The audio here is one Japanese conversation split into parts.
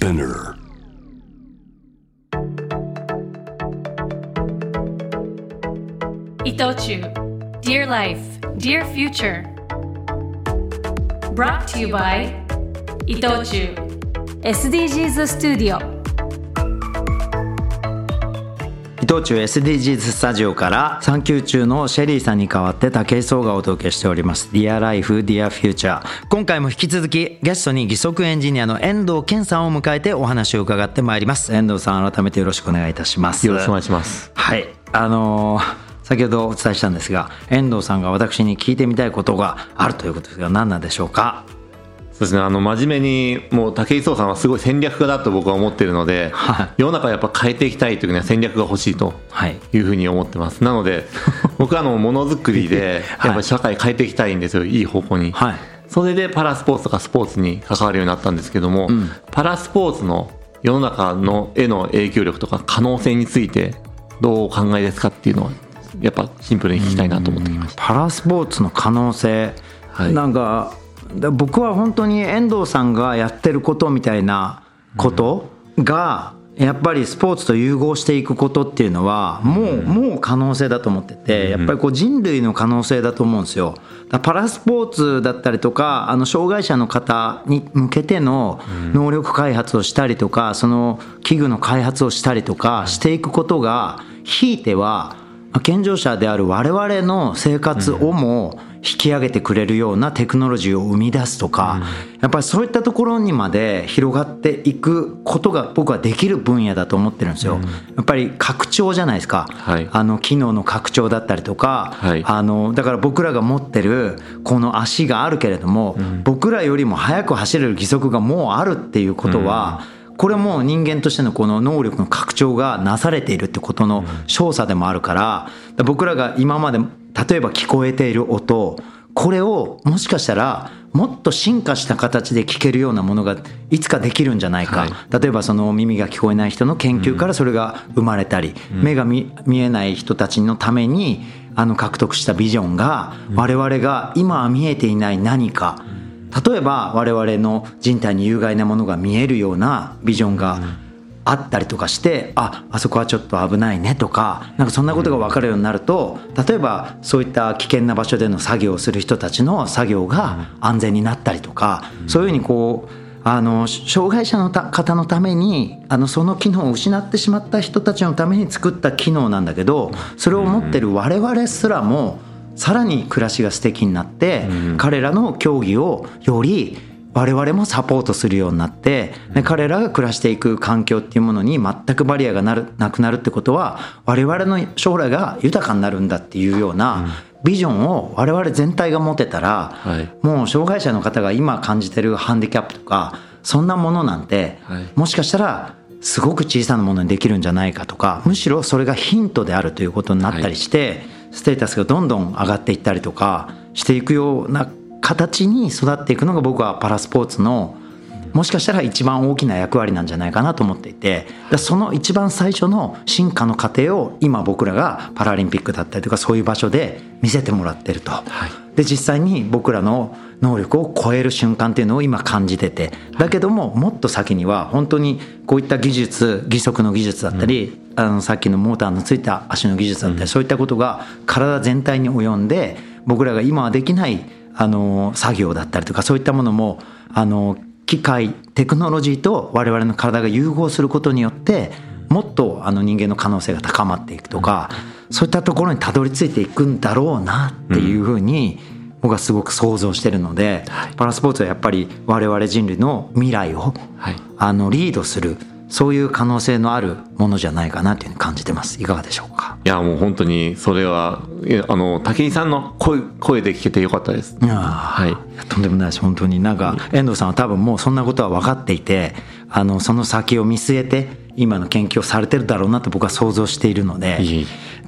Spinner. 伊藤忠 Dear Life, Dear Future Brought to you by 伊藤忠 SDGs スタジオ伊藤忠 SDGs スタジオから産休中のシェリーさんに代わって武井壮がお届けしております。Dear Life, Dear Future 今回も引き続きゲストに義足エンジニアの遠藤健さんを迎えてお話を伺ってまいります。遠藤さん改めてよろしくお願いいたします。よろしくお願いします。はい。あのー先ほどお伝えしたんですが遠藤さんが私に聞いてみたいことがあるということですが何なんでしょうか？そうですね、あの、真面目に、もう武井壮さんはすごい戦略家だと僕は思ってるので、はい。世の中をやっぱ変えていきたいというには戦略が欲しいとはい。いうふうに思ってます。なので、僕はあの、ものづくりで、はい。やっぱり社会変えていきたいんですよ、いい方向に。はい。それでパラスポーツとかスポーツに関わるようになったんですけども、パラスポーツの世の中のへの影響力とか可能性についてどうお考えですかっていうのはやっぱシンプルに聞きたいなと思ってきました。パラスポーツの可能性、はい。なんかだ僕は本当に遠藤さんがやってることみたいなことが、やっぱりスポーツと融合していくことっていうのはもう,、もう可能性だと思っててやっぱりこう人類の可能性だと思うんですよ。パラスポーツだったりとかあの障害者の方に向けての能力開発をしたりとかその器具の開発をしたりとかしていくことがひいてはまあ健常者である我々の生活をも引き上げてくれるようなテクノロジーを生み出すとか、やっぱりそういったところにまで広がっていくことが僕はできる分野だと思ってるんですよ。やっぱり拡張じゃないですか。はい。あの機能の拡張だったりとか、はい。あのだから僕らが持ってるこの足があるけれども、僕らよりも速く走れる義足がもうあるっていうことは、これも人間としてのこの能力の拡張がなされているってことの証左でもあるから僕らが今まで例えば聞こえている音これをもしかしたらもっと進化した形で聞けるようなものがいつかできるんじゃないか、はい。例えばその耳が聞こえない人の研究からそれが生まれたり、目が見見えない人たちのためにあの獲得したビジョンが我々が今は見えていない何か例えば我々の人体に有害なものが見えるようなビジョンがあったりとかしてああそこはちょっと危ないねとかなんかそんなことが分かるようになると例えばそういった危険な場所での作業をする人たちの作業が安全になったりとかそういうふうにこうあの障害者のた方のためにあのその機能を失ってしまった人たちのために作った機能なんだけどそれを持ってる我々すらもさらに暮らしが素敵になって、彼らの競技をより我々もサポートするようになって、で彼らが暮らしていく環境っていうものに全くバリアがなるなくなるってことは我々の将来が豊かになるんだっていうようなビジョンを我々全体が持てたら、はい。もう障害者の方が今感じてるハンディキャップとかそんなものなんて、はい。もしかしたらすごく小さなものにできるんじゃないかとかむしろそれがヒントであるということになったりして、ステータスがどんどん上がっていったりとかしていくような形に育っていくのが僕はパラスポーツのもしかしたら一番大きな役割なんじゃないかなと思っていてその一番最初の進化の過程を今僕らがパラリンピックだったりとかそういう場所で見せてもらってると。で実際に僕らの能力を超える瞬間っていうのを今感じててだけどももっと先には本当にこういった技術義足の技術だったり、あのさっきのモーターのついた足の技術だったり、そういったことが体全体に及んで僕らが今はできないあの作業だったりとかそういったものもあの機械テクノロジーと我々の体が融合することによってもっとあの人間の可能性が高まっていくとか、そういったところにたどり着いていくんだろうなっていうふうに僕はすごく想像してるので、パラスポーツはやっぱり我々人類の未来を、はい。あのリードするそういう可能性のあるものじゃないかなというふうに感じてます。いかがでしょうか？いやもう本当にそれはあの武井さんの声声で聞けてよかったです。はい。とんでもないです。本当になんか遠藤さんは多分もうそんなことは分かっていてあのその先を見据えて今の研究をされてるだろうなと僕は想像しているので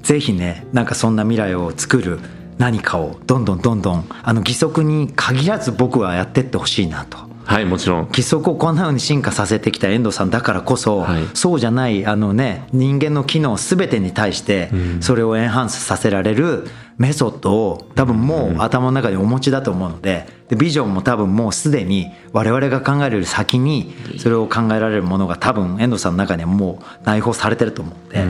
ぜひねなんかそんな未来を作る何かをどんどんどんどんあの義足に限らず僕はやってってほしいなとはいもちろん。義足をこんな風に進化させてきた遠藤さんだからこそ、はい。そうじゃないあの、ね、人間の機能全てに対してそれをエンハンスさせられるメソッドを多分もう頭の中にお持ちだと思うのででビジョンも多分もうすでに我々が考えるより先にそれを考えられるものが多分遠藤さんの中にはもう内包されてると思うので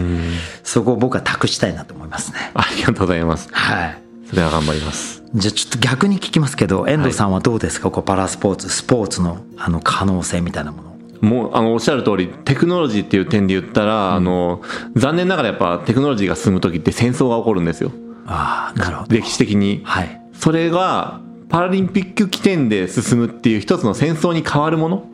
そこを僕は託したいなと思いますね。ありがとうございます。はい。それは頑張りますじゃあちょっと逆に聞きますけど遠藤さんはどうですか、こうパラスポーツスポーツのあの可能性みたいなもの。もうあのおっしゃる通りテクノロジーっていう点で言ったら、あの残念ながらやっぱテクノロジーが進む時って戦争が起こるんですよ。ああなるほど。歴史的に。はい。それがパラリンピック起点で進むっていう一つの戦争に変わるもの、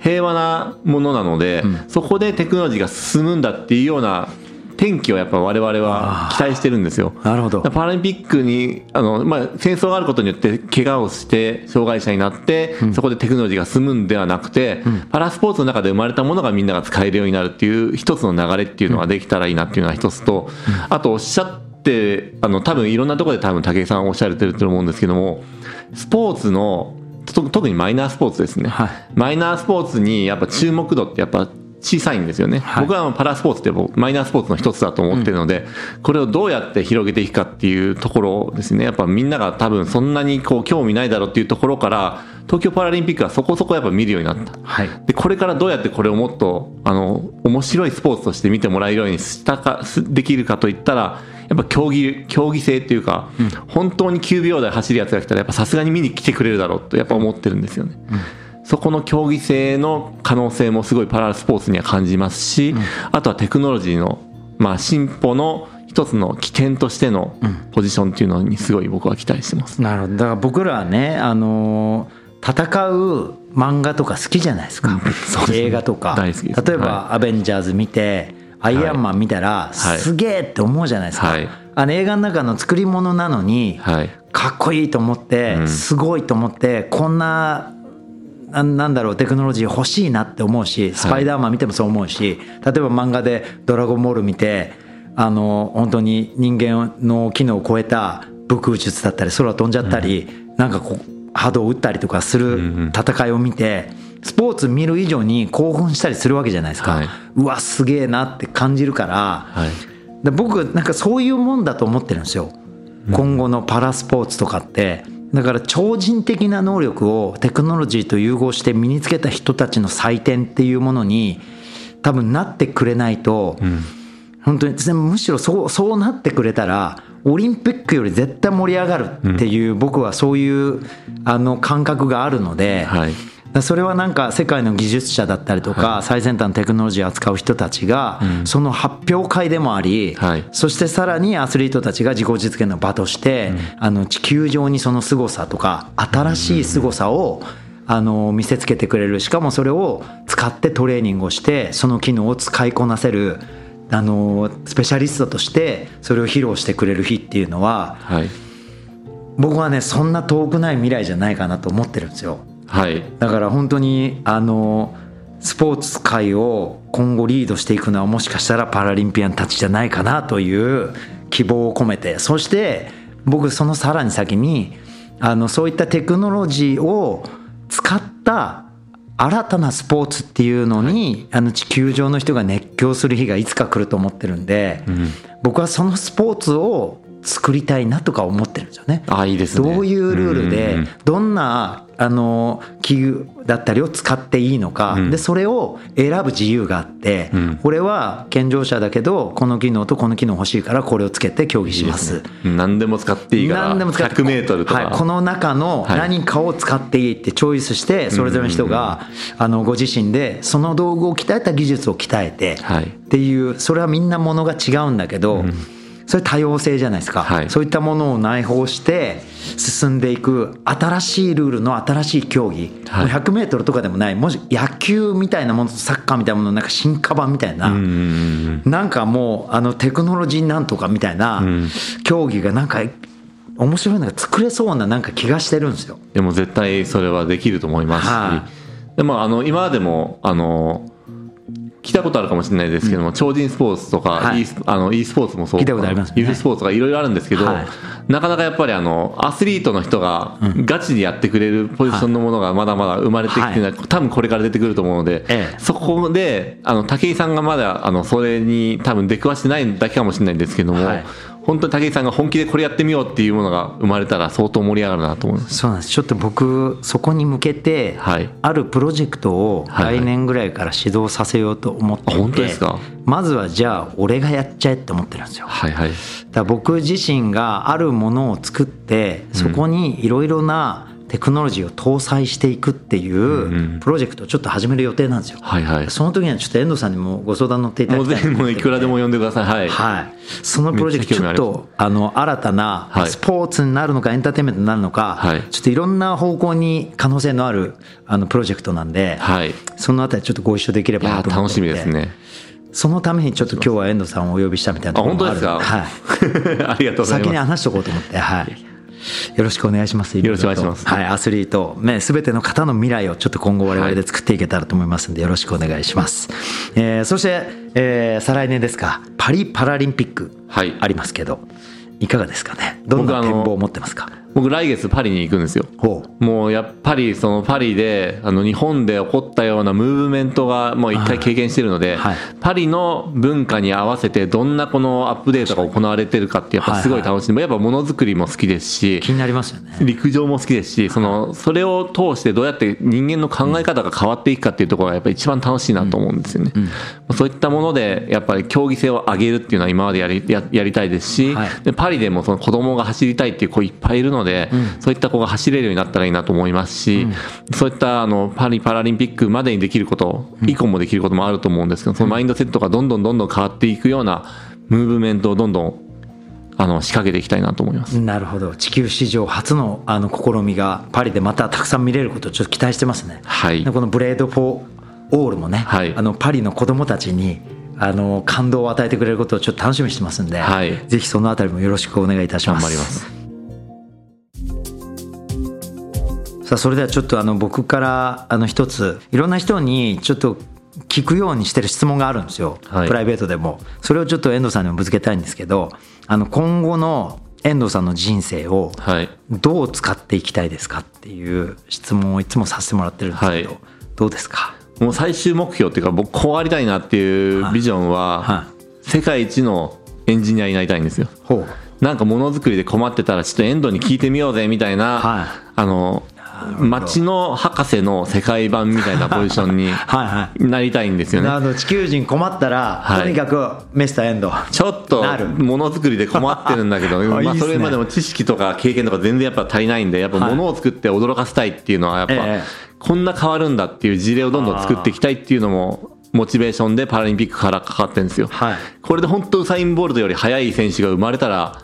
平和なものなので、そこでテクノロジーが進むんだっていうような転機をやっぱ我々は期待してるんですよ。なるほど。パラリンピックにあの、まあ、戦争があることによって怪我をして障害者になって、そこでテクノロジーが進むんではなくて、パラスポーツの中で生まれたものがみんなが使えるようになるっていう一つの流れっていうのができたらいいなっていうのが一つと、あとおっしゃってあの多分いろんなところで多分武井さんおっしゃられてると思うんですけどもスポーツのと特にマイナースポーツですね、はい。マイナースポーツにやっぱ注目度ってやっぱ小さいんですよね、はい。僕はパラスポーツって僕マイナースポーツの一つだと思ってるので、これをどうやって広げていくかっていうところですね。やっぱみんなが多分そんなにこう興味ないだろうっていうところから東京パラリンピックはそこそこやっぱ見るようになった。はい。でこれからどうやってこれをもっとあの面白いスポーツとして見てもらえるようにしたかすできるかといったらやっぱ競技競技性っていうか、本当に9秒台走るやつが来たらやっぱさすがに見に来てくれるだろうとやっぱ思ってるんですよね。そこの競技性の可能性もすごいパラスポーツには感じますし、あとはテクノロジーの、まあ、進歩の一つの起点としてのポジションっていうのにすごい僕は期待してます。なるほど。だから僕らはねあのー戦う漫画とか好きじゃないですか、そうですね。映画とか。大好きです。例えば「アベンジャーズ」見て「アイアンマン」見たら、はい。すげえって思うじゃないですか、はい。あの映画の中の作り物なのに、はい。かっこいいと思って、うん。すごいと思ってこんなななんだろうテクノロジー欲しいなって思うしスパイダーマン見てもそう思うし、例えば漫画で「ドラゴンボール」見てあの本当に人間の機能を超えた武空術だったり空飛んじゃったり、なんかこう波動を打ったりとかする戦いを見て、スポーツ見る以上に興奮したりするわけじゃないですか、はい。うわすげえなって感じるから、はい。で僕なんかそういうもんだと思ってるんですよ。今後のパラスポーツとかってだから超人的な能力をテクノロジーと融合して身につけた人たちの祭典っていうものに多分なってくれないと、本当にむしろそうそうなってくれたらオリンピックより絶対盛り上がるっていう、僕はそういうあの感覚があるので、はいそれはなんか世界の技術者だったりとか、最先端のテクノロジーを扱う人たちが、その発表会でもあり、はい。そしてさらにアスリートたちが自己実現の場として、あの地球上にその凄さとか新しい凄さを、あの見せつけてくれる。しかもそれを使ってトレーニングをしてその機能を使いこなせるあのスペシャリストとしてそれを披露してくれる日っていうのははい。僕はねそんな遠くない未来じゃないかなと思ってるんですよ。はい。だから本当にあのスポーツ界を今後リードしていくのはもしかしたらパラリンピアンたちじゃないかなという希望を込めて。そして僕そのさらに先にあのそういったテクノロジーを使った新たなスポーツっていうのに、あの地球上の人が熱狂する日がいつか来ると思ってるんで、僕はそのスポーツを作りたいなとか思ってるんですよね。あいいですね。どういうルールでうんどんなあの器具だったりを使っていいのか、ん。でそれを選ぶ自由があって、ん。これは健常者だけどこの機能とこの機能欲しいからこれをつけて競技します。うん何でも使っていいから何でも使って 100m とか、はい、この中のはい。何かを使っていいってチョイスしてそれぞれの人があのご自身でその道具を鍛えた技術を鍛えてはい。っていうそれはみんなものが違うんだけどそれ多様性じゃないですか。はい。そういったものを内包して進んでいく新しいルールの新しい競技。はい。もう 100m とかでもない。もし野球みたいなものとサッカーみたいなもののなんか進化版みたいな。なんかもうあのテクノロジーなんとかみたいな競技がなんか面白いのが作れそうななんか気がしてるんですよ。でも絶対それはできると思いますし、はでもあの今までもあの聞いたことあるかもしれないですけども、超人スポーツとか、はい。e スあの e スポーツもそう聞いたことありますね。ユーススポーツとかいろいろあるんですけど、はい。なかなかやっぱりあのアスリートの人がガチでやってくれるポジションのものがまだまだ生まれてきてない、多分これから出てくると思うので、ええ。そこであの武井さんがまだあのそれに多分出くわしてないだけかもしれないんですけども、はい本当に武井さんが本気でこれやってみようっていうものが生まれたら相当盛り上がるなと思います。そうなんです。ちょっと僕そこに向けて、はい。あるプロジェクトをはいはい。来年ぐらいから始動させようと思っていて、あ本当ですか？まずはじゃあ俺がやっちゃえって思ってるんですよ。はいはい。だ僕自身があるものを作ってそこにいろいろなテクノロジーを搭載していくっていんうプロジェクトをちょっと始める予定なんですよ。はいはい。その時にはちょっと遠藤さんにもご相談乗っていただきたいもういくらでも呼んでください。はい、はい、そのプロジェクトちょっとあの新たなはい。スポーツになるのかエンターテインメントになるのか、はい。ちょっといろんな方向に可能性のあるあのプロジェクトなんで、はい。そのあたりちょっとご一緒できればなと思っ楽しみですね。そのためにちょっと今日は遠藤さんをお呼びしたみたいなところもある。あ本当ですか？はい、ありがとうござい先にます話しとこうと思って、はい、よろしくお願いします。よろしくお願いしますはい、アスリート、ね、すべての方の未来をちょっと今後我々で作っていけたらと思いますんで、よろしくお願いします。えーそして、えー再来年ですか、パリパラリンピックはいありますけど、いかがですかね。どんな展望を持ってますか？僕来月パリに行くんですよ。もうやっぱりそのパリであの日本で起こったようなムーブメントがもう一回経験してるので、はい。パリの文化に合わせてどんなこのアップデートが行われてるかってやっぱすごい楽しい、やっぱものづくりも好きですし気になりますよね。陸上も好きですしそのそれを通してどうやって人間の考え方が変わっていくかっていうところがやっぱり一番楽しいなと思うんですよね、そういったものでやっぱり競技性を上げるっていうのは今までやりややりたいですし、はい。でパリでもその子供が走りたいっていう子いっぱいいるので、そういった子が走れるようになったらいいなと思いますし、そういったあのパリパラリンピックまでにできること、以降もできることもあると思うんですけどそのマインドセットがどんどんどんどん変わっていくようなムーブメントをどんどんあの仕掛けていきたいなと思います。なるほど。地球史上初のあの試みがパリでまたたくさん見れることをちょっと期待してますね。はい。でこの Blade for All もね、はい。あのパリの子どもたちにあの感動を与えてくれることをちょっと楽しみにしてますんで、はい。ぜひそのあたりもよろしくお願いいたします。頑張りますさあそれではちょっとあの僕からあの一ついろんな人にちょっと聞くようにしてる質問があるんですよ、はい。プライベートでも。それをちょっと遠藤さんにもぶつけたいんですけどあの今後の遠藤さんの人生をはい。どう使っていきたいですかっていう質問をいつもさせてもらってるんですけど、はい。どうですか？もう最終目標っていうか僕こうありたいなっていうビジョンは、は世界一のエンジニアになりたいんですよ。なんかものづくりで困ってたらちょっと遠藤に聞いてみようぜみたいな、はい。あの街の博士の世界版みたいなポジションに はいはい。なりたいんですよね。あの地球人困ったら、はい。とにかくメスターエンド。ちょっとものづくりで困ってるんだけど まあそれまでも知識とか経験とか全然やっぱ足りないんでやっぱはい。ものを作って驚かせたいっていうのはやっぱ、ええ。こんな変わるんだっていう事例をどんどん作っていきたいっていうのもモチベーションでパラリンピックからかかってるんですよ、はい。これで本当ウサイン・ボルトより速い選手が生まれたら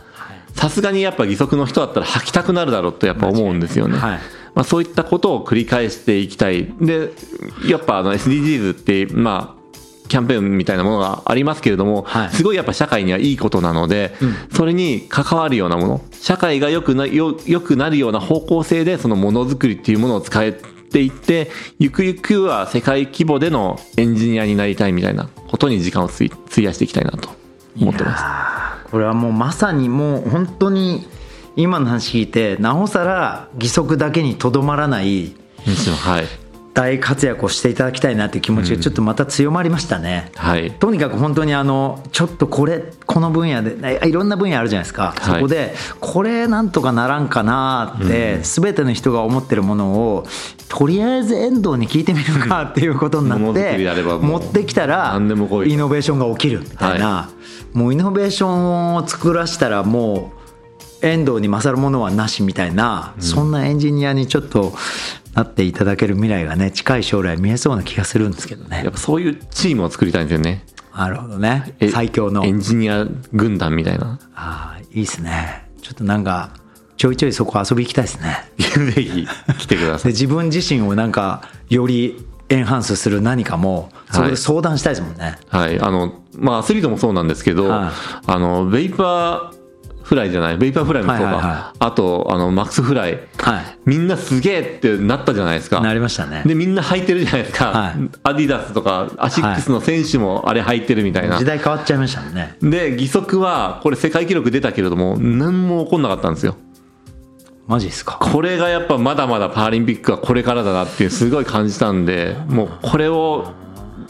さすがにやっぱ義足の人だったら履きたくなるだろうとやっぱ思うんですよね、はいまあ、そういったことを繰り返していきたい。でやっぱあの SDGs ってまあキャンペーンみたいなものがありますけれども、はい。すごいやっぱ社会にはいいことなので、それに関わるようなもの社会が良くなよ良くなるような方向性でそのものづくりっていうものを使えていってゆくゆくは世界規模でのエンジニアになりたいみたいなことに時間を費費やしていきたいなと思ってます。これはもうまさにもう本当に今の話聞いてなおさら義足だけにとどまらないはい、大活躍をしていただきたいなっていう気持ちがちょっとまた強まりましたね。はい、とにかく本当にあのちょっとこれこの分野でいろんな分野あるじゃないですか、そこでこれなんとかならんかなって全ての人が思ってるものをとりあえず遠藤に聞いてみるかっていうことになって持ってきたら何でも来い。イノベーションが起きるみたいな。もうイノベーションを作らせたらもう遠藤に勝るものはなしみたいなそんなエンジニアにちょっとなっていただける未来がね近い将来見えそうな気がするんですけどね。やっぱそういうチームを作りたいんですよね。なるほどね。え最強の。エンジニア軍団みたいな。ああいいですね。ちょっとなんかちょいちょいそこ遊び行きたいですね。ぜひ来てください。で自分自身をなんかより enhance する何かもそこで相談したいですもんね、はい、あの、まあ、アスリートもそうなんですけど、はい。あの、 Vaporfly じゃない？ Vaporfly もそうか、はいはいはあとあの Maxfly はい。みんなすげえってなったじゃないですか。なりましたね。でみんな履いてるじゃないですか、はい。アディダスとかアシックスの選手もあれ履いてるみたいな、時代変わっちゃいましたもんね。で義足はこれ世界記録出たけれども何も起こんなかったんですよ。マジですか？これがやっぱまだまだパラリンピックはこれからだなっていうすごい感じたんでもうこれを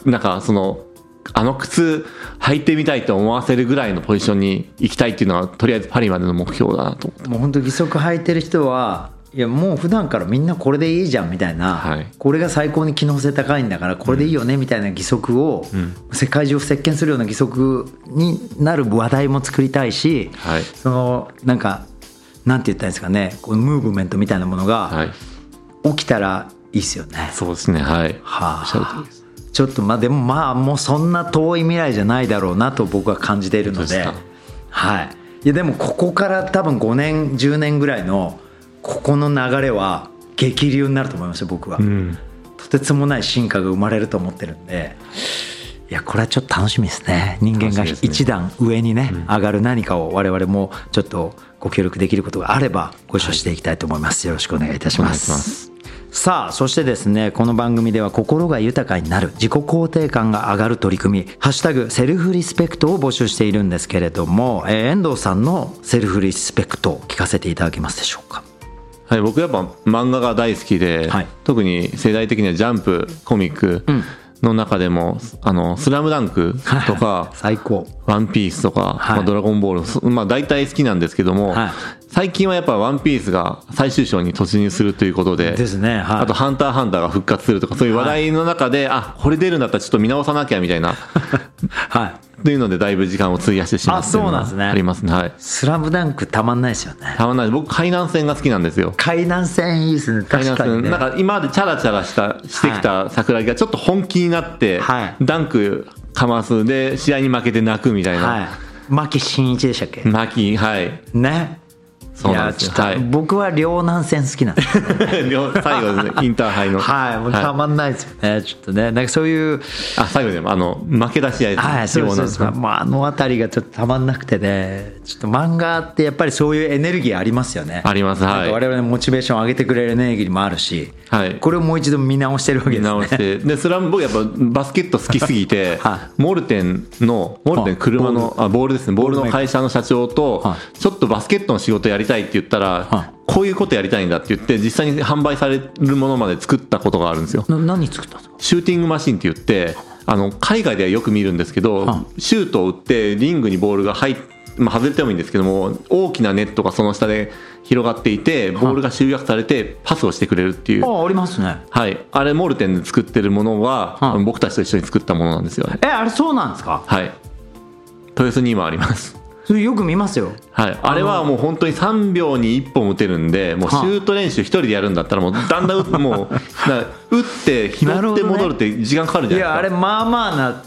なんかそのあの靴履いてみたいと思わせるぐらいのポジションに行きたいっていうのはとりあえずパリまでの目標だなと思って。もう本当義足履いてる人はいやもう普段からみんなこれでいいじゃんみたいな、はい。これが最高に機能性高いんだからこれでいいよねみたいな義足を、世界中を席巻するような義足になる話題も作りたいし、はい。そのなんかなんて言ったんですかねこのムーブメントみたいなものがはい。起きたらいいですよね。そうですねはい。はあちょっとまあでもまあもうそんな遠い未来じゃないだろうなと僕は感じているので。はい。いやでもここから多分5年10年ぐらいのここの流れは激流になると思いますよ僕は、うん。とてつもない進化が生まれると思ってるんで。いやこれはちょっと楽しみですね。人間が一段上にね上がる何かを我々もちょっとご協力できることがあればご一緒していきたいと思います。よろしくお願いいたしますさあそしてですねこの番組では心が豊かになる自己肯定感が上がる取り組み「ハッシュタグセルフリスペクト」を募集しているんですけれども、えー遠藤さんのセルフリスペクト聞かせていただけますでしょうか？はい、僕やっぱ漫画が大好きで、はい。特に世代的にはジャンプコミックの中でも「あのスラムダンクとか最高「ワンピースとか、はい。まあ、ドラゴンボールそまあ大体好きなんですけども、はい最近はやっぱ「ワンピースが最終章に突入するということでですねはい。あと「ハンターハンター」が復活するとかそういう話題の中で、あこれ出るんだったらちょっと見直さなきゃみたいなはい。というのでだいぶ時間を費やしてしまうあそうなんですね。がありますね。はい。スラムダンクたまんないですよね。たまんない。僕海南線が好きなんですよ。海南線いいですね。海南確かにね。線なんか今までチャラチャラしたしてきた桜木がちょっと本気になって、はい。ダンクかますで試合に負けて泣くみたいな、はい。牧真一でしたっけ？泣きはい。ねそうなんですはい。僕は両南線好きなんです。両最後ですね。インターハイの。はいもうたまんないですよね、ちょっとねなんかそういうあ最後でもあの負け出し合いですね。はいそうですそうです。両南まあ、あの辺りがちょっとたまんなくてね。ちょっと漫画ってやっぱりそういうエネルギーありますよね。ありますはい。なんか我々のモチベーションを上げてくれるエネルギーもあるし、はい。これをもう一度見直してるわけですね。見直して。でそれは僕やっぱバスケット好きすぎて、はモルテンのモルテン車のあボールですね。ボールの会社の社長とはちょっとバスケットの仕事やりたいって言ったら、はこういうことやりたいんだって言って実際に販売されるものまで作ったことがあるんですよ。な何作ったんですか？シューティングマシンって言ってあの海外ではよく見るんですけど、はシュートを打ってリングにボールが入っまあ、外れてもいいんですけども大きなネットがその下で広がっていてボールが集約されてパスをしてくれるっていう、あありますね。はい、あれモルテンで作ってるものは、は僕たちと一緒に作ったものなんですよね。えあれそうなんですか？はい。豊洲に今ありますよく見ますよ。はい、あれはもう本当に3秒に1本打てるんでもうシはあュート練習1人でやるんだったらもうだんだん打 もう打って拾って戻るって時間かかるじゃいやあれないですかまあまあな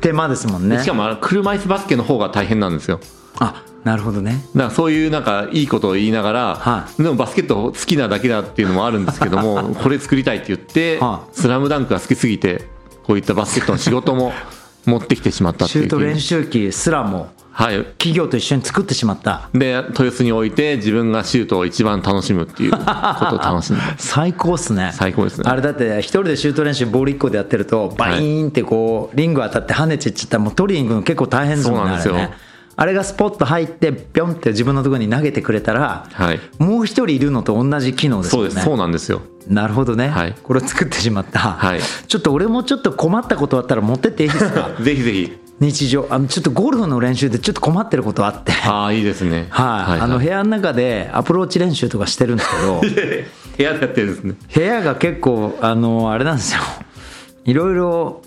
手間ですもんね、しかもあれ車椅子バスケの方が大変なんですよ。あなるほどね。だからそういうなんかいいことを言いながら、はでもバスケット好きなだけだっていうのもあるんですけども これ作りたいって言っては「スラムダンクが好きすぎてこういったバスケットの仕事も持ってきてしまったっていう。シュート練習機すらもはい。企業と一緒に作ってしまった。で豊洲に置いて自分がシュートを一番楽しむっていうことを楽しんで 最高っすね。最高ですね。あれだって一人でシュート練習ボール1個でやってるとバイーンってこうリング当たって跳ねていっちゃったらもう取りに行くの結構大変ですもんねそうなんですよ。あれね。あれがスポッと入ってピョンって自分のところに投げてくれたら、はい。もう一人いるのと同じ機能ですそうもんねです。そうなんですよ。なるほどね、はい。これを作ってしまった、はい。ちょっと俺もちょっと困ったことあったら持ってっていいですか？ぜひぜひ日常。あのちょっとゴルフの練習でちょっと困ってることあって。ああいいですね。はい、あの部屋の中でアプローチ練習とかしてるんですけど。部屋でやってるんですね。部屋が結構あのあれなんですよ。いろいろ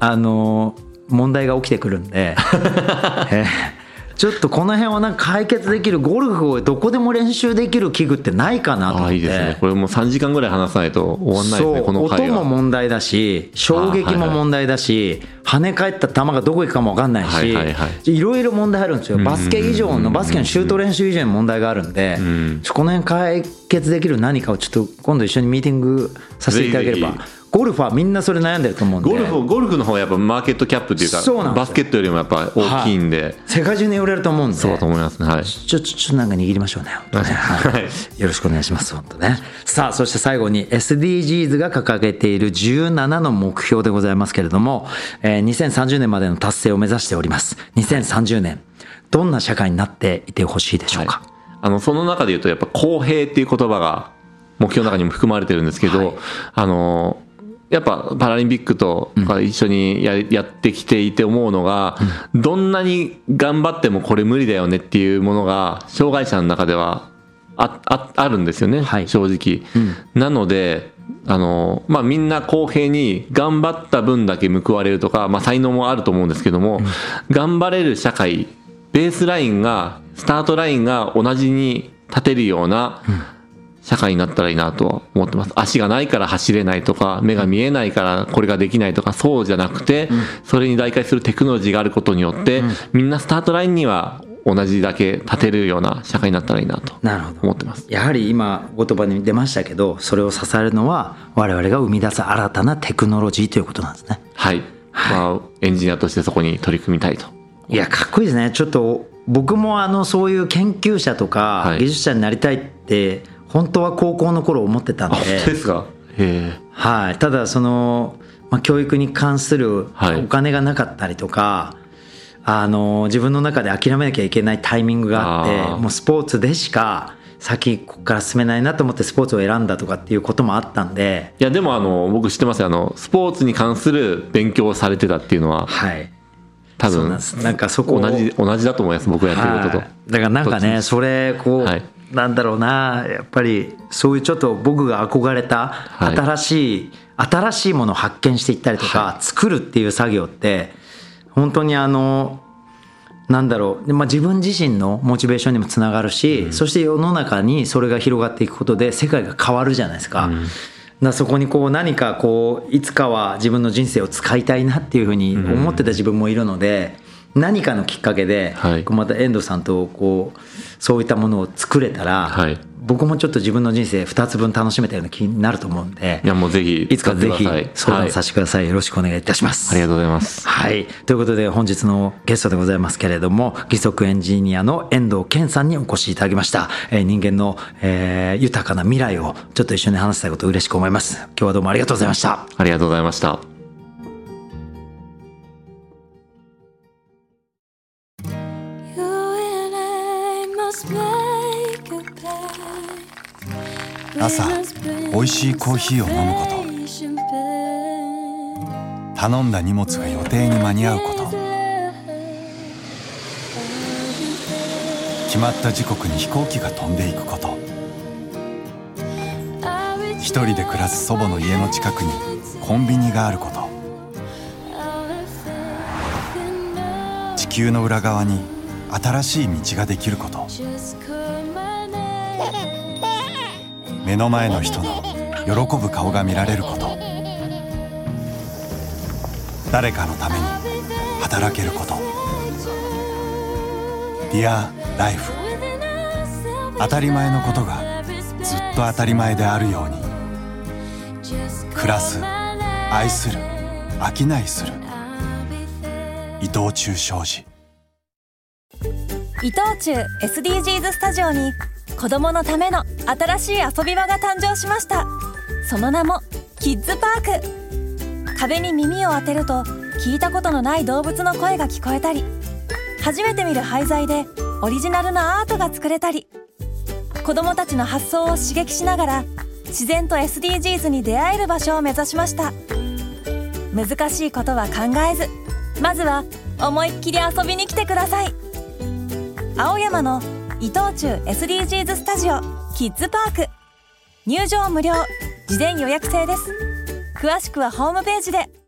あの問題が起きてくるんで、えーちょっとこの辺をなんか解決できるゴルフをどこでも練習できる器具ってないかなと思って。ああいいですね。これもう3時間ぐらい話さないと終わんないですねこの回が音も問題だし衝撃も問題だし、跳ね返った球がどこ行くかも分かんないし、はいはいはい。ろいろ問題あるんですよ。バスケ以上のバスケのシュート練習以上に問題があるんで、この辺解決できる何かをちょっと今度一緒にミーティングさせていただければ。ぜひぜゴルファーみんなそれ悩んでると思うんでゴルフゴルフの方はやっぱマーケットキャップっていうかそうなんバスケットよりもやっぱ大きいんで、世界中に売れると思うんでそうだと思いますねはいちょ、ちょ、ちょっとなんか握りましょうね。ねはいよろしくお願いします。本当ね。さあ、そして最後に SDGs が掲げている17の目標でございますけれども、えー2030年までの達成を目指しております。2030年、どんな社会になっていてほしいでしょうか？あのその中で言うとやっぱ公平っていう言葉が目標の中にも含まれてるんですけど、はいあのやっぱパラリンピックと一緒にや,、やってきていて思うのが、どんなに頑張ってもこれ無理だよねっていうものが障害者の中ではあああるんですよね、はい。正直。なのであのまあ、みんな公平に頑張った分だけ報われるとか、まあ、才能もあると思うんですけども、頑張れる社会ベースラインがスタートラインが同じに立てるような社会になったらいいなとは思ってます。足がないから走れないとか目が見えないからこれができないとかそうじゃなくてそれに代替するテクノロジーがあることによってみんなスタートラインには同じだけ立てるような社会になったらいいなと思ってます。やはり今言葉に出ましたけど、それを支えるのは我々が生み出す新たなテクノロジーということなんですね。はい、まあ、エンジニアとしてそこに取り組みたいと。いやかっこいいですね。ちょっと僕もあのそういう研究者とかはい。技術者になりたいって本当は高校の頃思ってたんで、ですか？へえ。はい、ただその、まあ、教育に関するはい。お金がなかったりとか、あの自分の中で諦めなきゃいけないタイミングがあってもうスポーツでしか先ここから進めないなと思ってスポーツを選んだとかっていうこともあったんで、いやでもあの僕知ってますよ。あのスポーツに関する勉強をされてたっていうのは。はい、多分。なんかそこを同じ同じだと思います僕がやってることと、はい。だからなんかねそれこう、はいなんだろうな。やっぱりそういうちょっと僕が憧れたはい。新しい、新しいものを発見していったりとか、作るっていう作業って本当にあのなんだろう、でまあ、自分自身のモチベーションにもつながるし、そして世の中にそれが広がっていくことで世界が変わるじゃないですか。だからそこにこう何かこういつかは自分の人生を使いたいなっていうふうに思ってた自分もいるので、何かのきっかけで、はいこうまた遠藤さんとこうそういったものを作れたら、はい僕もちょっと自分の人生2つ分楽しめたような気になると思うんでいやもうぜひいつかぜひ相談させてください、よろしくお願いいたします。ありがとうございますはい。ということで本日のゲストでございますけれども、義足エンジニアの遠藤健さんにお越しいただきました。えー人間の、えー豊かな未来をちょっと一緒に話したいことを嬉しく思います。今日はどうもありがとうございました。ありがとうございました朝美味しいコーヒーを飲むこと。頼んだ荷物が予定に間に合うこと。決まった時刻に飛行機が飛んでいくこと。一人で暮らす祖母の家の近くにコンビニがあること。地球の裏側に新しい道ができること。目の前の人の喜ぶ顔が見られること。誰かのために働けること。Dear Life 当たり前のことがずっと当たり前であるように。暮らす愛する商いする。伊藤忠商事。伊藤忠 SDGs スタジオに子供のための新しい遊び場が誕生しました。その名もキッズパーク。壁に耳を当てると聞いたことのない動物の声が聞こえたり初めて見る廃材でオリジナルのアートが作れたり子供たちの発想を刺激しながら自然と SDGs に出会える場所を目指しました。難しいことは考えずまずは思いっきり遊びに来てください。青山の伊藤忠 SDGs スタジオキッズパーク。入場無料。事前予約制です。詳しくはホームページで。